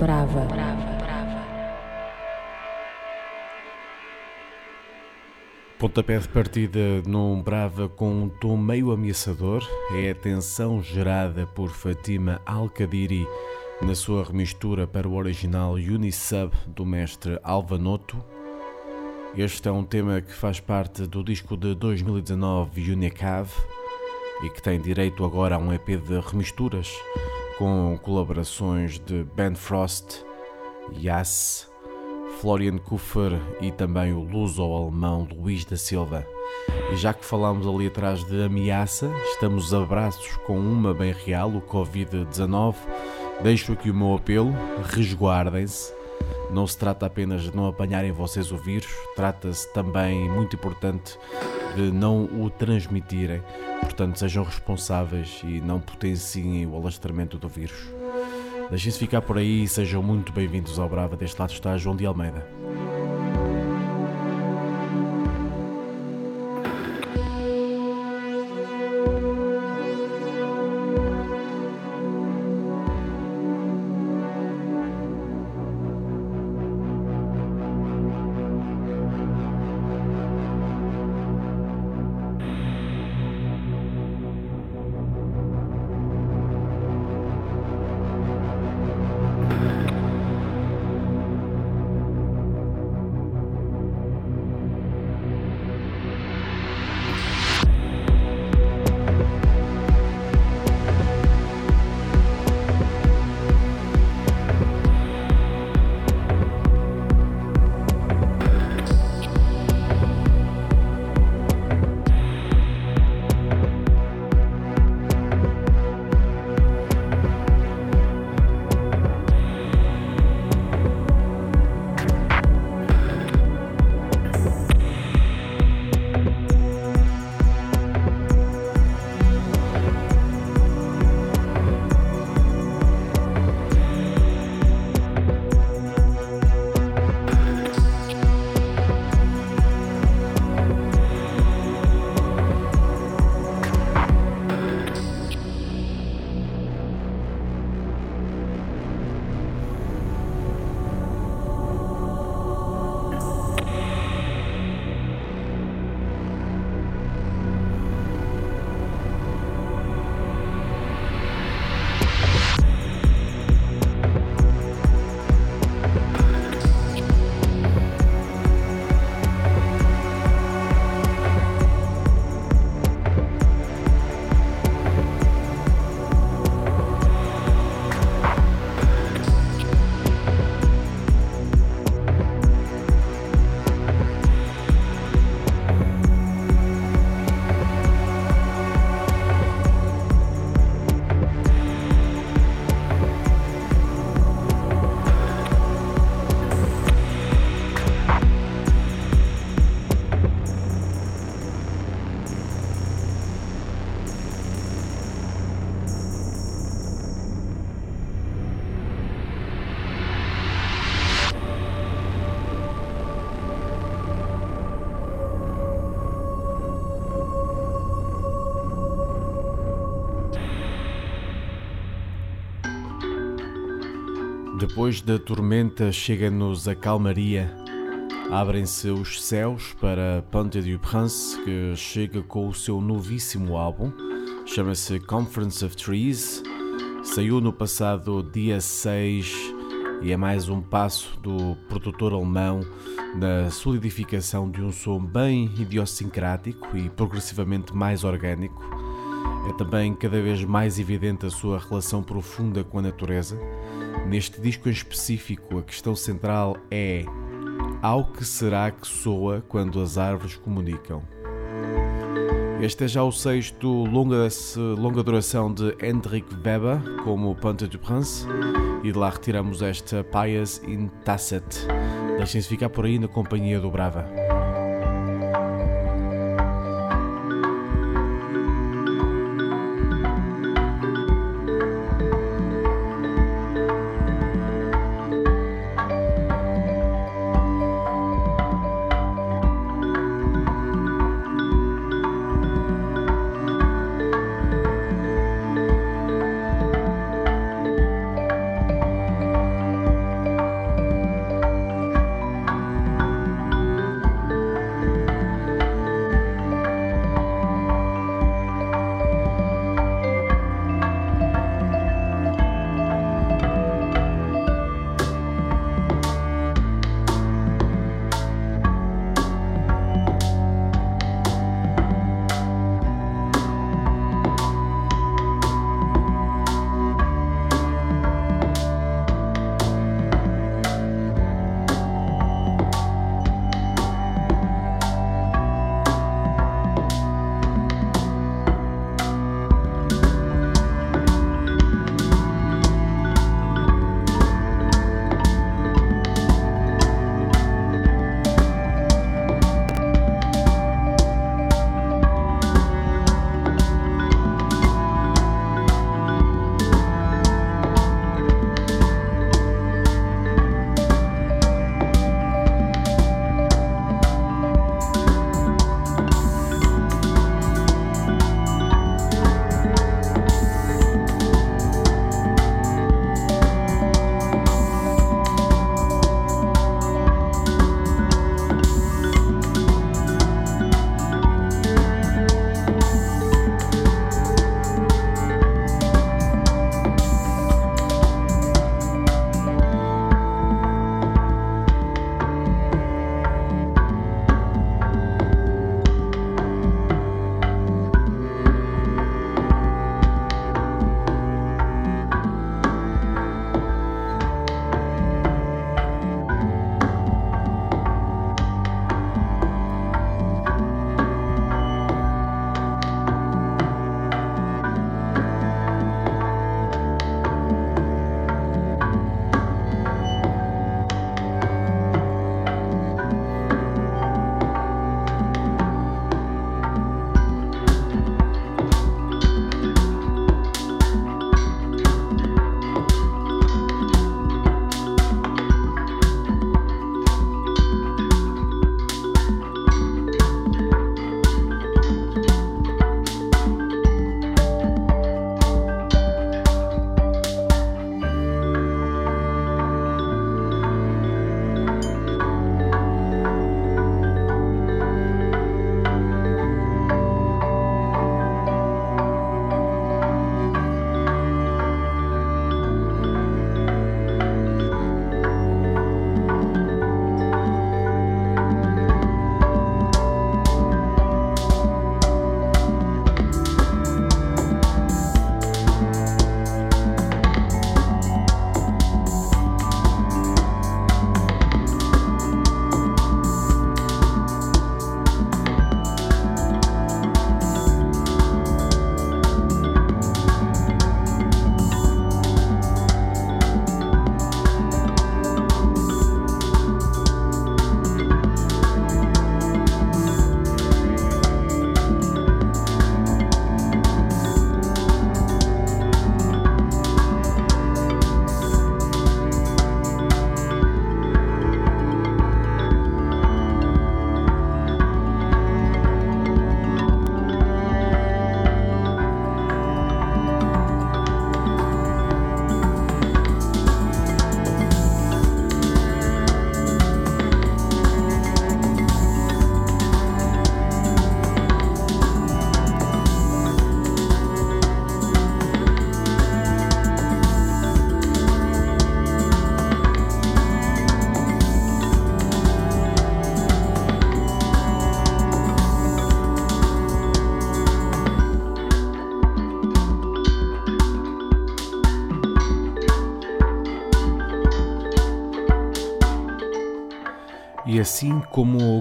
Brava. Pontapé de partida num Brava com um tom meio ameaçador é a tensão gerada por Fatima Al-Kadiri na sua remistura para o original Unisub do mestre Alvanoto. Este é um tema que faz parte do disco de 2019 Unicave e que tem direito agora a um EP de remisturas com colaborações de Ben Frost, Yass, Florian Kuffer e também o luso-alemão Luís da Silva. E já que falámos ali atrás de ameaça, estamos a braços com uma bem real, o Covid-19. Deixo aqui o meu apelo, resguardem-se. Não se trata apenas de não apanharem vocês o vírus, trata-se também, muito importante, não o transmitirem. Portanto, sejam responsáveis e não potenciem o alastramento do vírus. Deixem-se ficar por aí e sejam muito bem-vindos ao Brava. Deste lado está João de Almeida. Depois da tormenta chega-nos a calmaria. Abrem-se os céus para Ponte du Prince, que chega com o seu novíssimo álbum. Chama-se Conference of Trees. Saiu no passado dia 6 e é mais um passo do produtor alemão na solidificação de um som bem idiosincrático e progressivamente mais orgânico. É também cada vez mais evidente a sua relação profunda com a natureza Neste disco em específico, a questão central é: ao que será que soa quando as árvores comunicam? Este é já o sexto longa, longa duração de Hendrik Weber, como Ponte du Prince, e de lá retiramos esta Pious in Tacet. Deixem-se ficar por aí na companhia do Brava.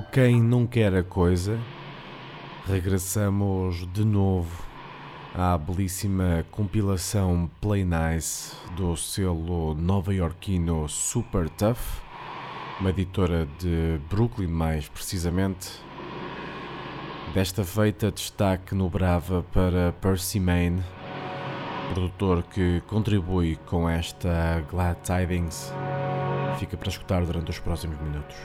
Quem não quer a coisa, regressamos de novo à belíssima compilação Play Nice do selo nova-iorquino Super Tough, uma editora de Brooklyn mais precisamente. Desta feita destaque no Brava para Percy Main, produtor que contribui com esta Glad Tidings. Fica para escutar durante os próximos minutos.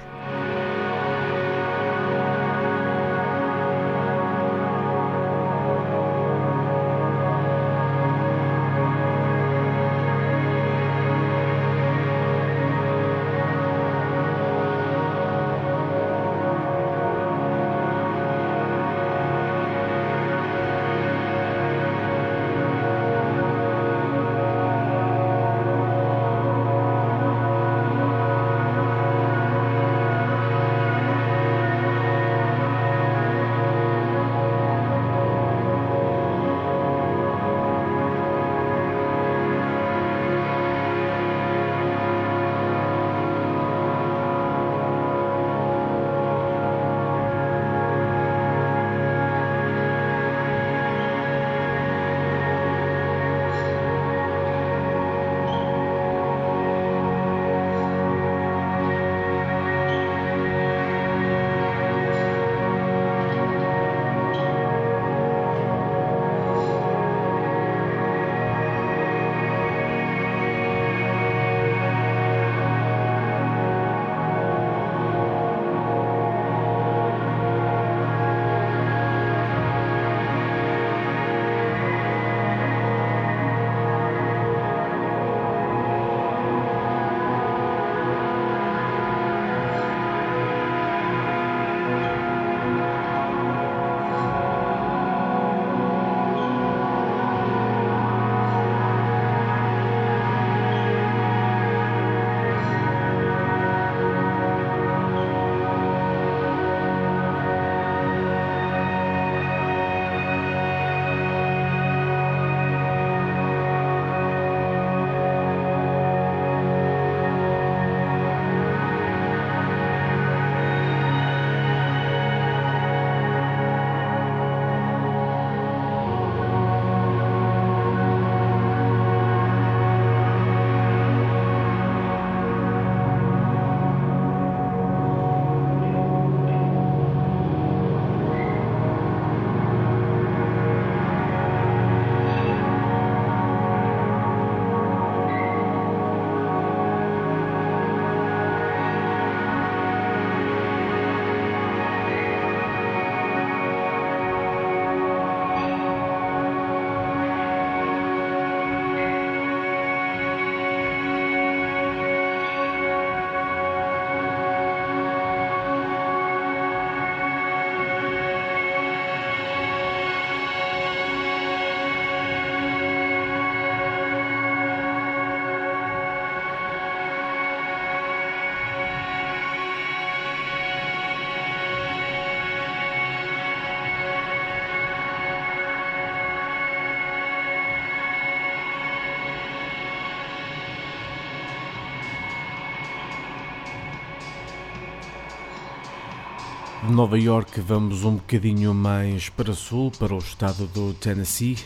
De Nova York vamos um bocadinho mais para sul, para o estado do Tennessee.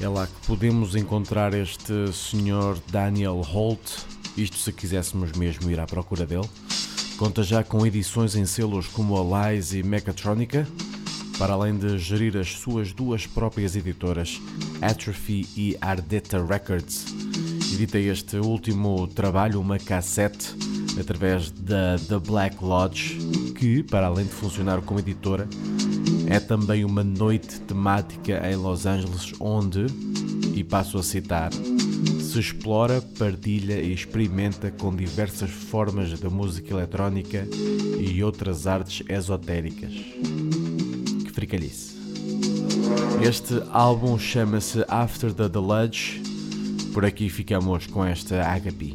É lá que podemos encontrar este senhor Daniel Holt, isto se quiséssemos mesmo ir à procura dele. Conta já com edições em selos como a Lies e Mechatronica, para além de gerir as suas duas próprias editoras, Atrophy e Ardetta Records. Edita este último trabalho, uma cassete, através da The Black Lodge, que, para além de funcionar como editora, é também uma noite temática em Los Angeles onde, e passo a citar, se explora, partilha e experimenta com diversas formas da música eletrónica e outras artes esotéricas. Que fricalhice. Este álbum chama-se After the Deluge. Por aqui ficamos com esta Agape.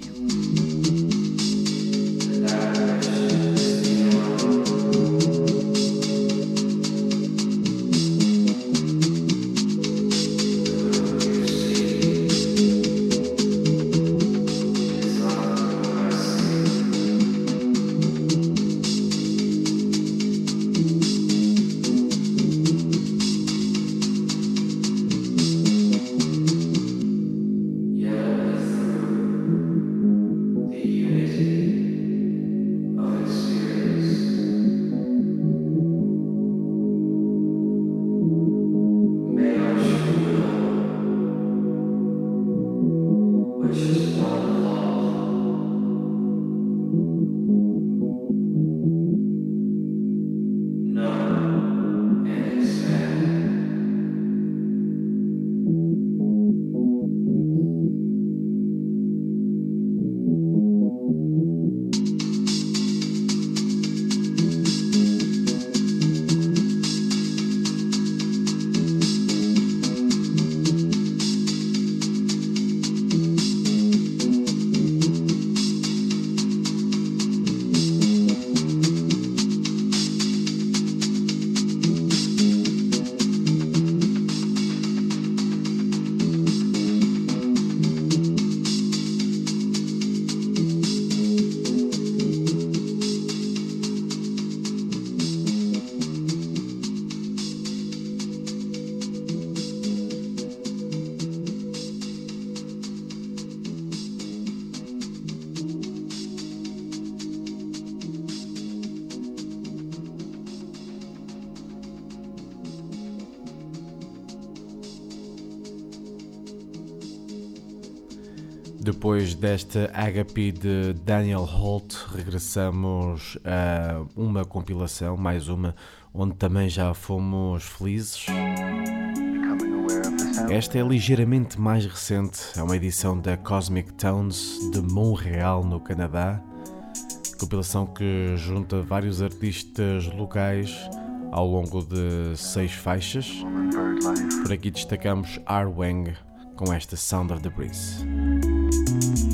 Depois desta HP de Daniel Holt, regressamos a uma compilação, mais uma, onde também já fomos felizes. Esta é ligeiramente mais recente, é uma edição da Cosmic Tones de Montreal, no Canadá. Compilação que junta vários artistas locais ao longo de seis faixas. Por aqui destacamos Arwang com esta Sound of the Breeze. Thank you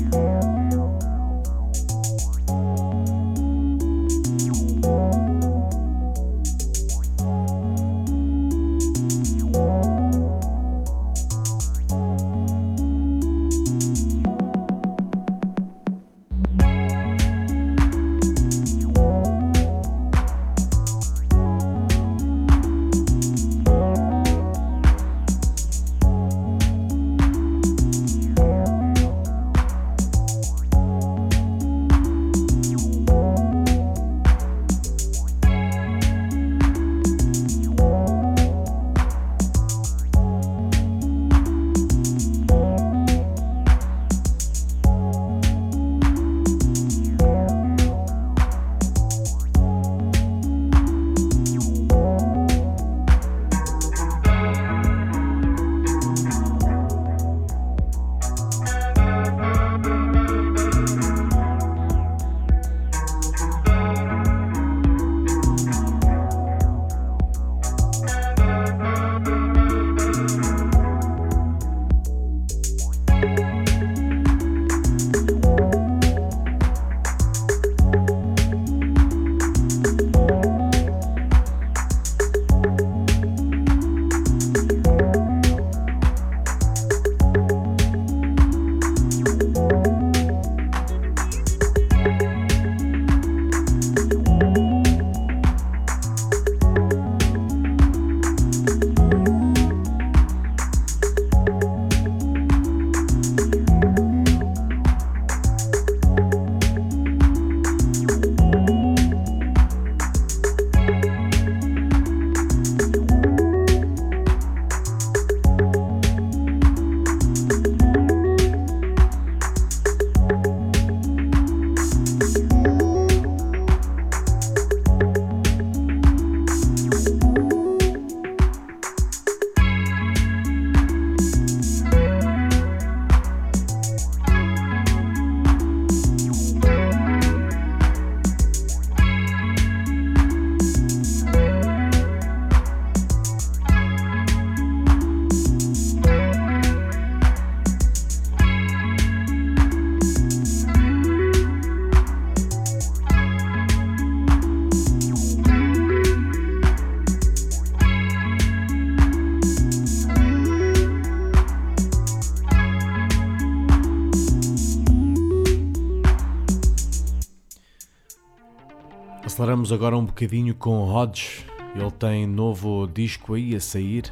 Aceleramos agora um bocadinho com Hodge. Ele tem novo disco aí a sair.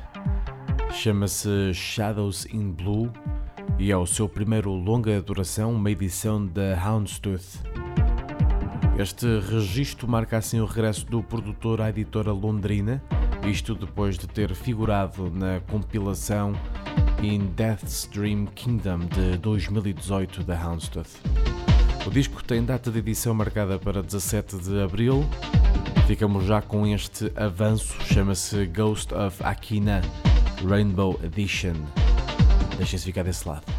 Chama-se Shadows in Blue e é o seu primeiro longa duração, uma edição da Houndstooth. Este registro marca assim o regresso do produtor à editora londrina, isto depois de ter figurado na compilação in Death's Dream Kingdom de 2018 da Houndstooth. O disco tem data de edição marcada para 17 de abril. Ficamos já com este avanço, chama-se Ghost of Akina Rainbow Edition. Deixem-se ficar desse lado.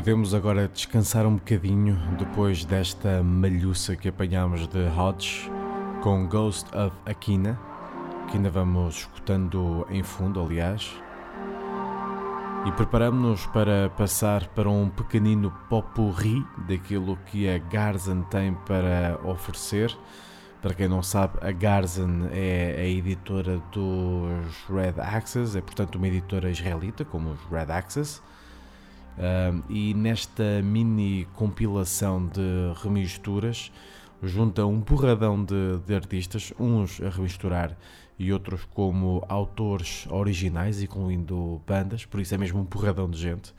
Podemos agora descansar um bocadinho depois desta malhuça que apanhámos de Hodge com Ghost of Aquina, que ainda vamos escutando em fundo, aliás. E preparamos-nos para passar para um pequenino popurri daquilo que a Garzen tem para oferecer. Para quem não sabe, a Garzen é a editora dos Red Access, é portanto uma editora israelita, como os Red Access. Uh, e nesta mini compilação de remisturas junta um porradão de, de, artistas, uns a remisturar e outros como autores originais, incluindo bandas, por isso é mesmo um porradão de gente.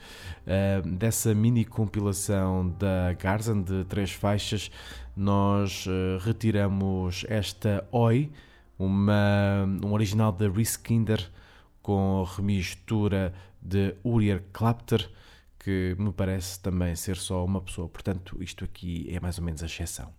Uh, dessa mini compilação da Garzan de três faixas, nós uh, retiramos esta Oi, uma, um original da Rhys Kinder com remistura de Uriel Klapter que me parece também ser só uma pessoa. Portanto, isto aqui é mais ou menos a exceção.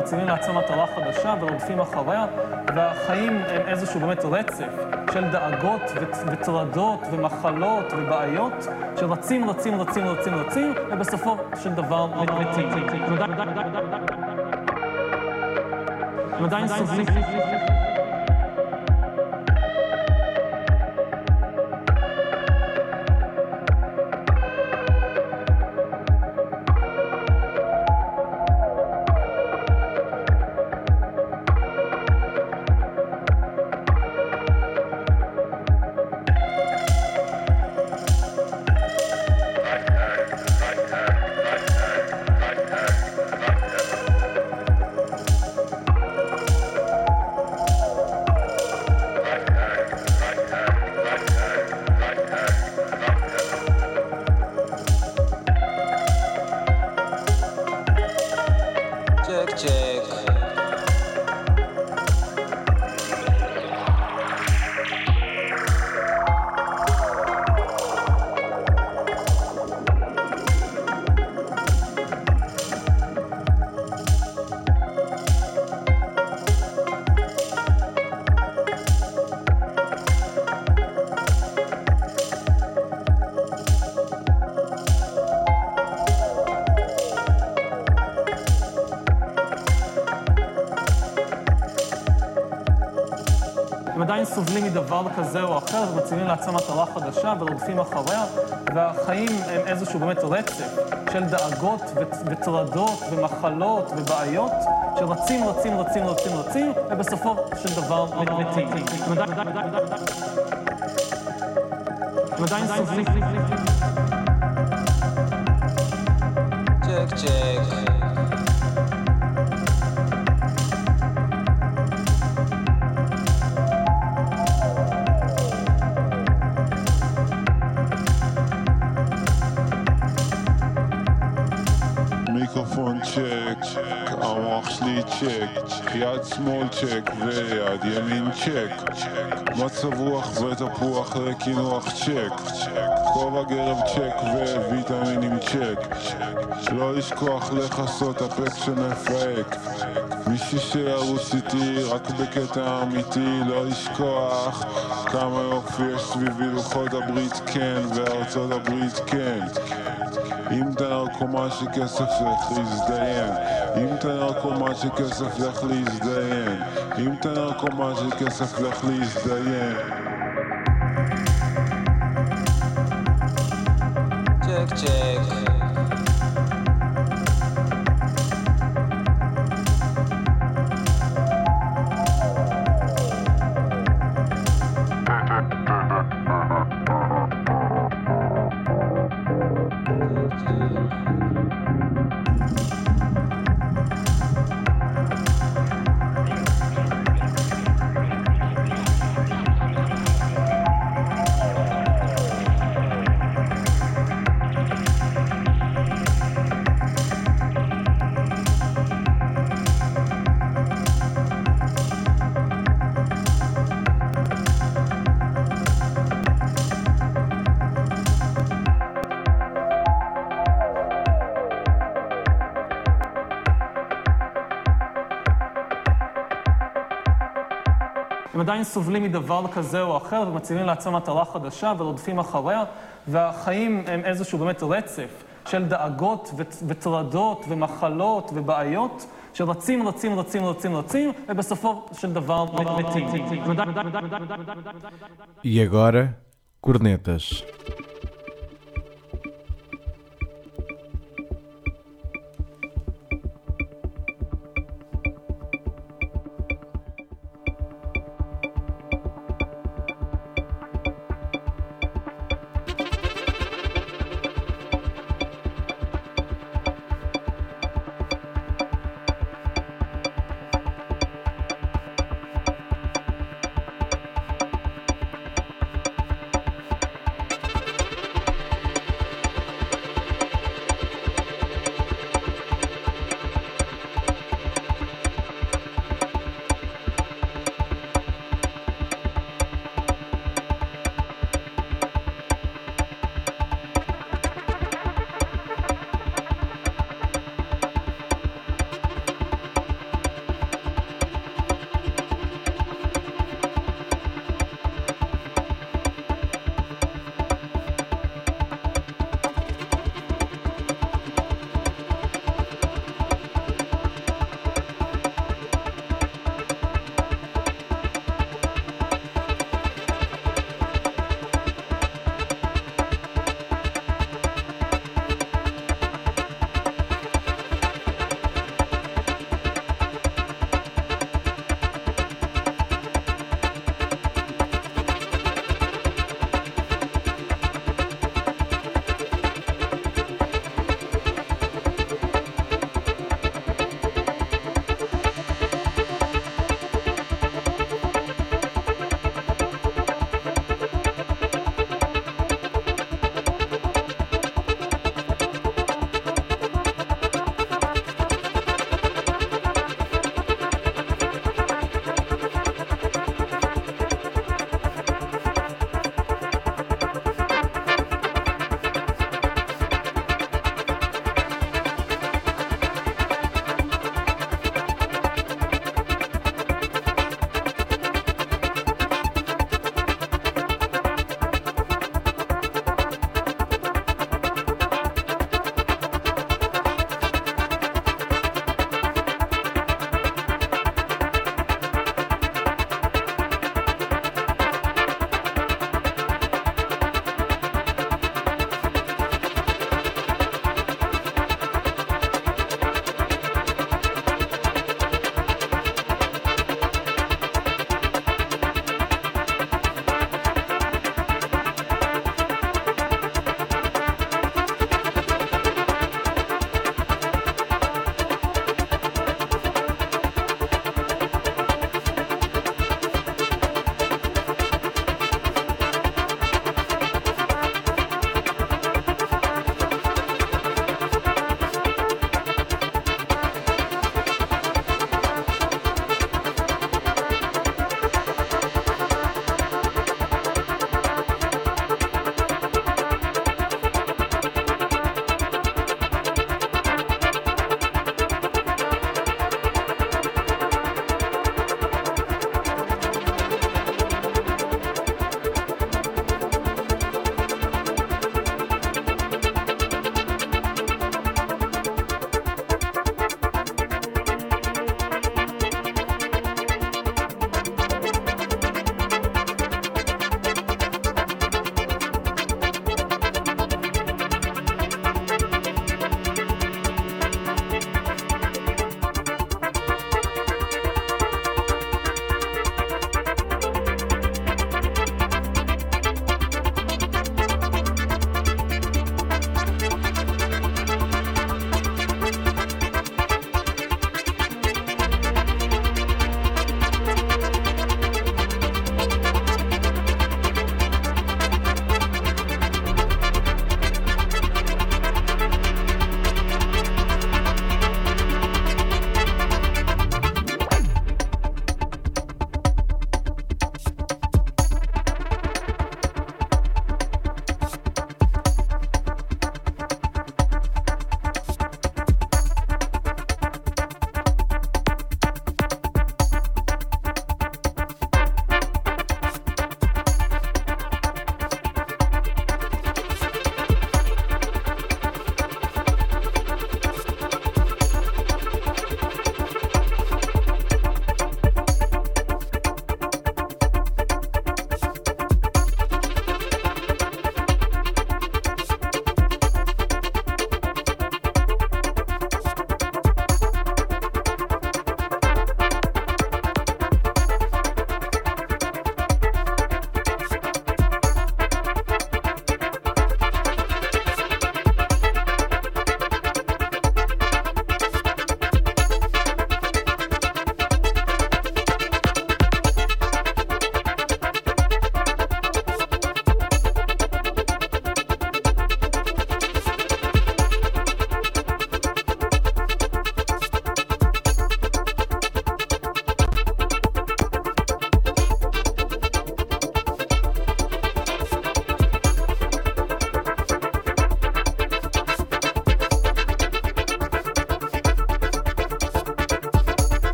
מציבים לעצמם מטרה חדשה ורודפים אחריה, והחיים הם איזשהו באמת רצף של דאגות וטרדות ומחלות ובעיות, שרצים, רצים, רצים, רצים, רצים, ובסופו של דבר מתים. הם עדיין סובלים. אחר ומציבים לעצמם מטרה חדשה ורודפים אחריה, והחיים הם איזשהו באמת רצף של דאגות וטרדות ומחלות ובעיות שרצים, רצים, רצים, רצים, רצים, ובסופו של דבר מתים. הם עדיין סובלים. צ'ק צ'ק צ'ק, יד שמאל צ'ק ויד ימין צ'ק, מצב רוח ותפוח לקינוח צ'ק, כובע גרב צ'ק וויטמינים צ'ק, לא לשכוח לכסות אפק שמפהק, מישהי שירוץ איתי רק בקטע אמיתי, לא לשכוח כמה יופי יש סביבי לוחות הברית כן וארצות הברית כן. אם אתה נרקומן שכסף לך להזדיין אם אתה נרקומן שכסף לך להזדיין אם אתה נרקומן שכסף לך להזדיין צ'ק צ'ק עדיין סובלים מדבר כזה או אחר ומציבים לעצמם מטרה חדשה ורודפים אחריה, והחיים הם איזשהו באמת רצף של דאגות וטרדות ומחלות ובעיות שרצים, רצים, רצים, רצים, רצים, ובסופו של דבר מתים. E agora, cornetas.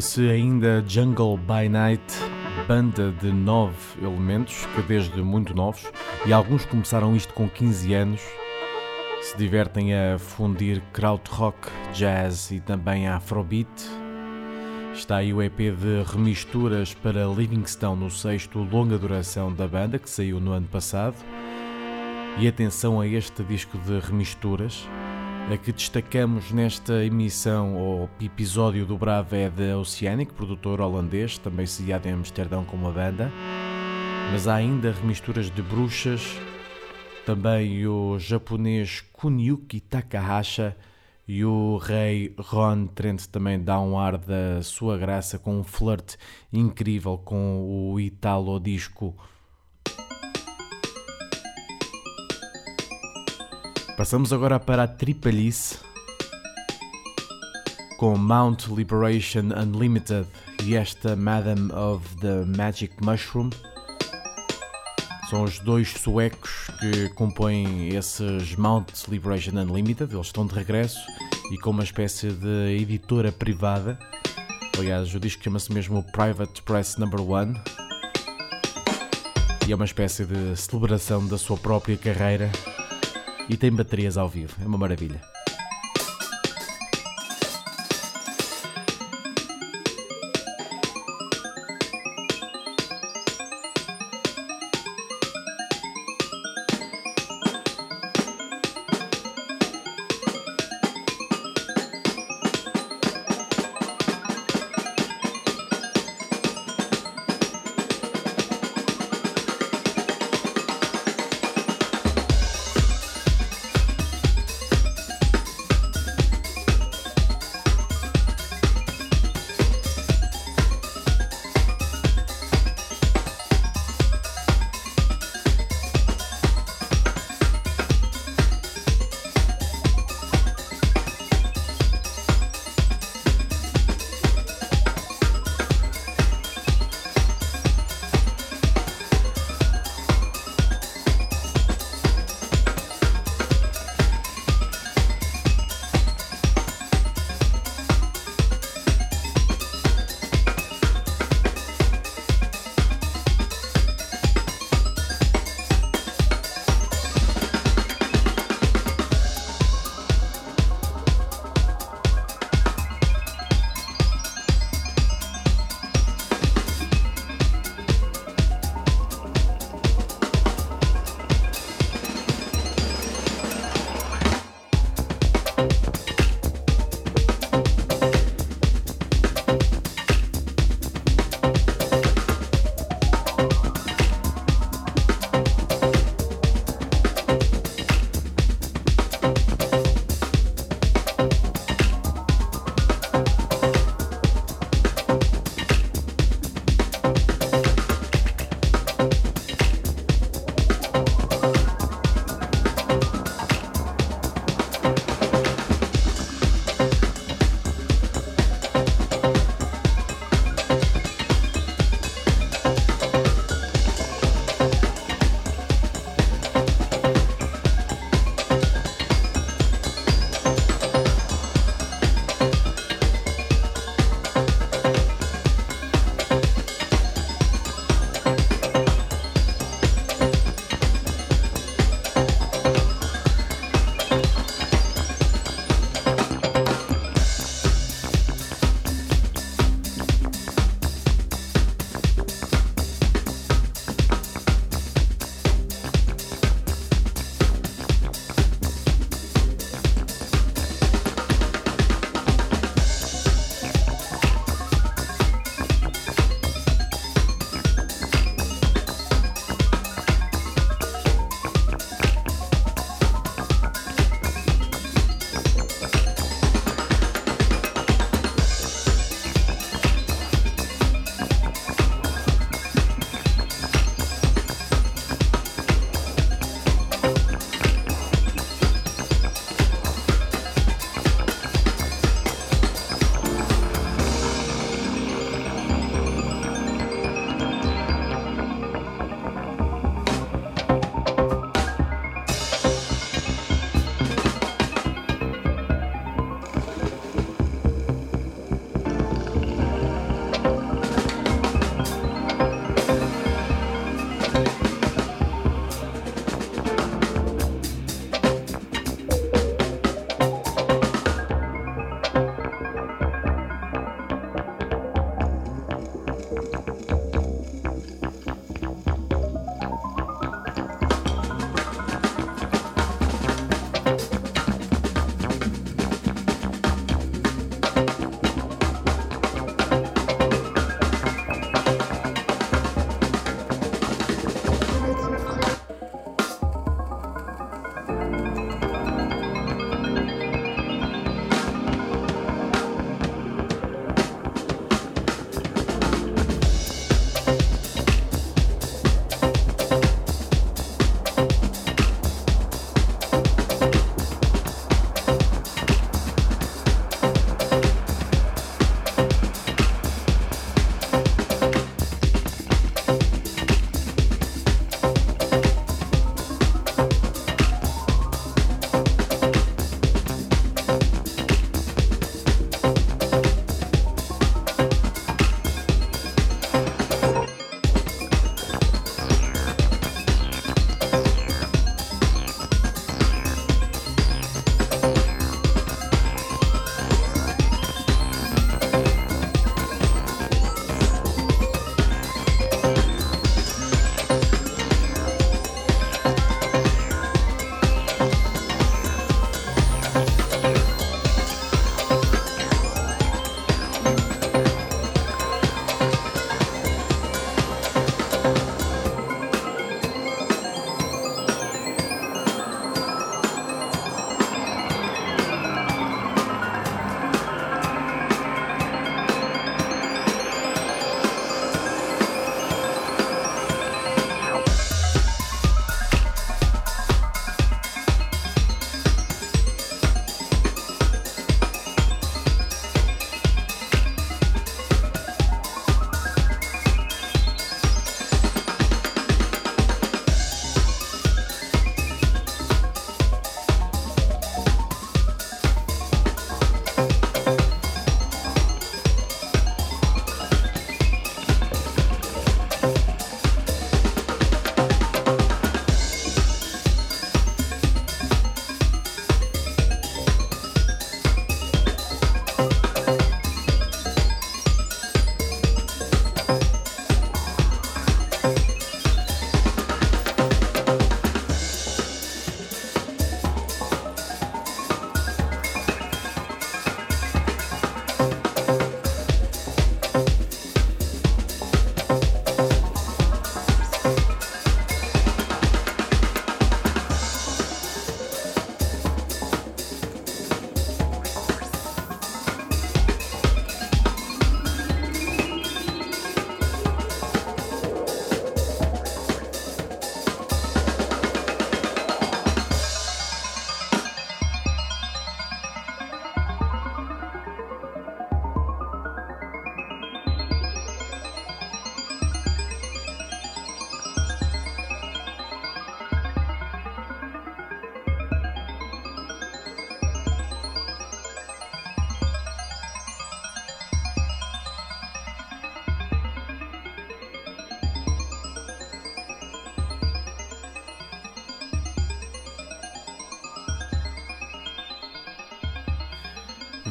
Ouve-se ainda Jungle by Night, banda de nove elementos que desde muito novos, e alguns começaram isto com 15 anos, se divertem a fundir krautrock, jazz e também afrobeat. Está aí o EP de remisturas para Livingstone, no sexto longa duração da banda, que saiu no ano passado. E atenção a este disco de remisturas a que destacamos nesta emissão ou episódio do Bravo é da Oceanic, produtor holandês, também sediado em Amsterdão com uma banda. Mas há ainda remisturas de bruxas, também o japonês Kunyuki Takahashi e o rei Ron Trent também dá um ar da sua graça com um flirt incrível com o italo disco Passamos agora para a Tripalice com Mount Liberation Unlimited e esta Madam of the Magic Mushroom. São os dois suecos que compõem esses Mount Liberation Unlimited. Eles estão de regresso e com uma espécie de editora privada. Aliás, o disco chama-se mesmo Private Press Number One. E é uma espécie de celebração da sua própria carreira e tem baterias ao vivo. É uma maravilha.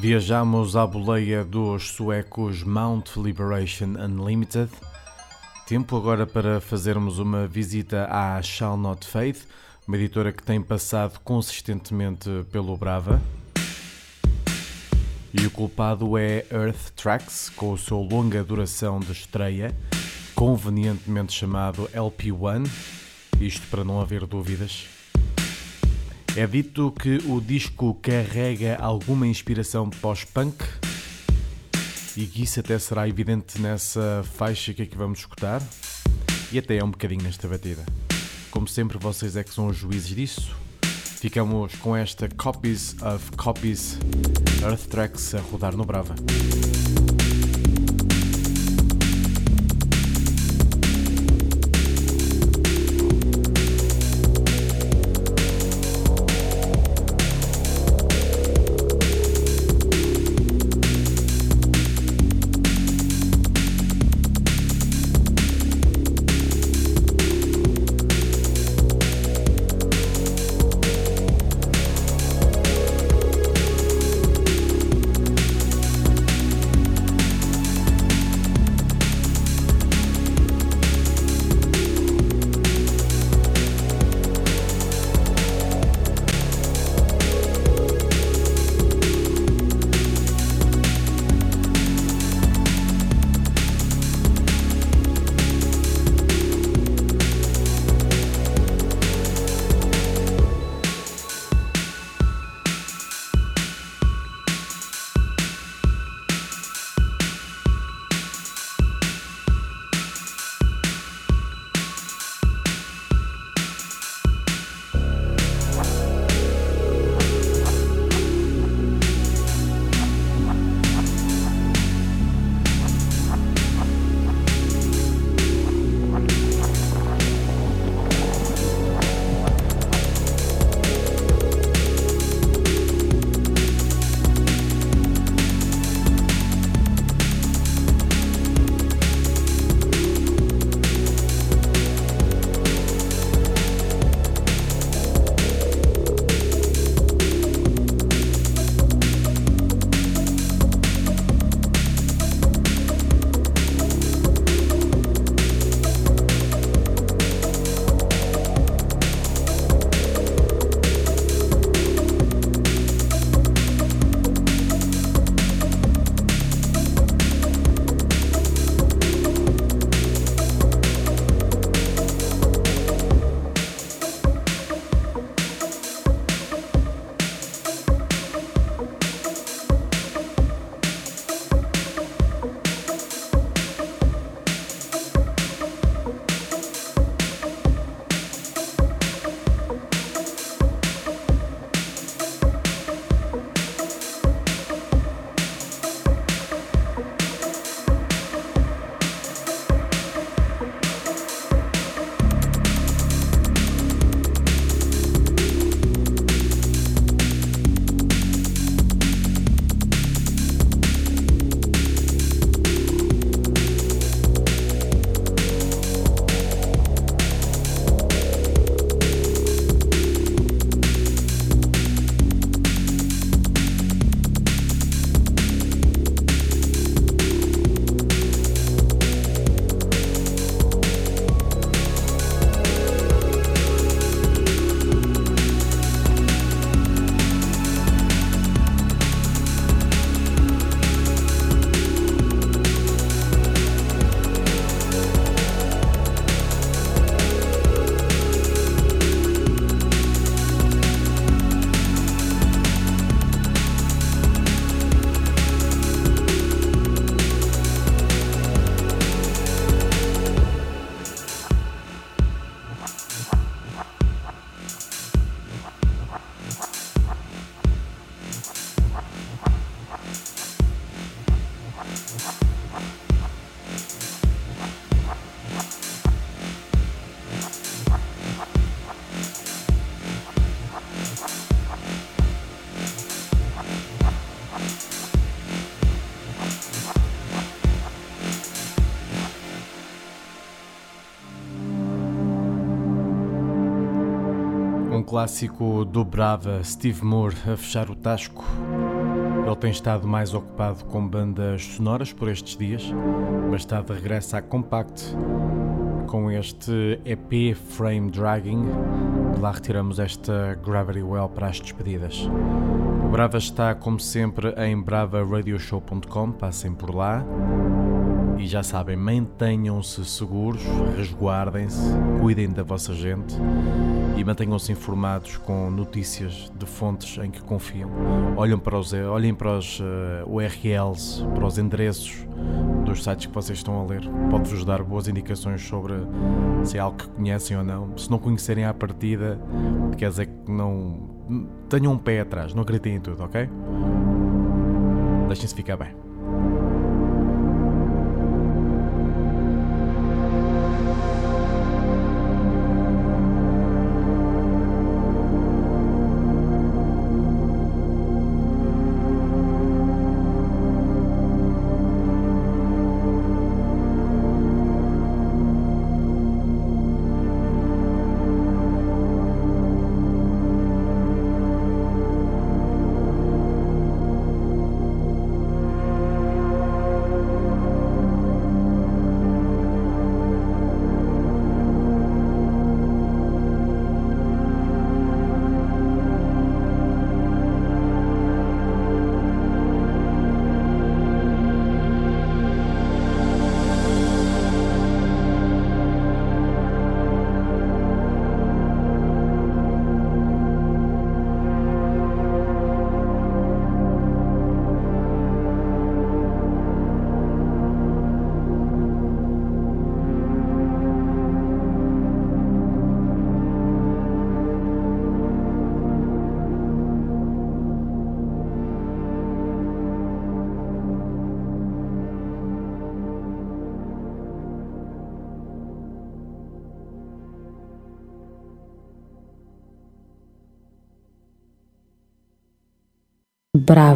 Viajamos à boleia dos suecos Mount Liberation Unlimited. Tempo agora para fazermos uma visita à Shall Not Fade, uma editora que tem passado consistentemente pelo Brava. E o culpado é Earth Tracks, com o seu longa duração de estreia, convenientemente chamado LP1, isto para não haver dúvidas. É dito que o disco carrega alguma inspiração pós-punk e que isso até será evidente nessa faixa que aqui vamos escutar e até é um bocadinho nesta batida. Como sempre, vocês é que são os juízes disso. Ficamos com esta Copies of Copies Earth Tracks a rodar no Brava. Clássico dobrava Steve Moore a fechar o tasco. Ele tem estado mais ocupado com bandas sonoras por estes dias, mas está de regresso à Compact com este EP Frame Dragging. De lá retiramos esta Gravity Well para as despedidas. O Brava está, como sempre, em bravaradioshow.com. Passem por lá. E já sabem, mantenham-se seguros, resguardem-se, cuidem da vossa gente e mantenham-se informados com notícias de fontes em que confiam. Olhem para os, olhem para os uh, eh, URLs, para os endereços dos sites que vocês estão a ler. Pode-vos dar boas indicações sobre se é algo que conhecem ou não. Se não conhecerem à partida, quer dizer que não. Tenham um pé atrás, não acreditem em tudo, ok? Deixem-se ficar bem.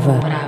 Brava. Brava.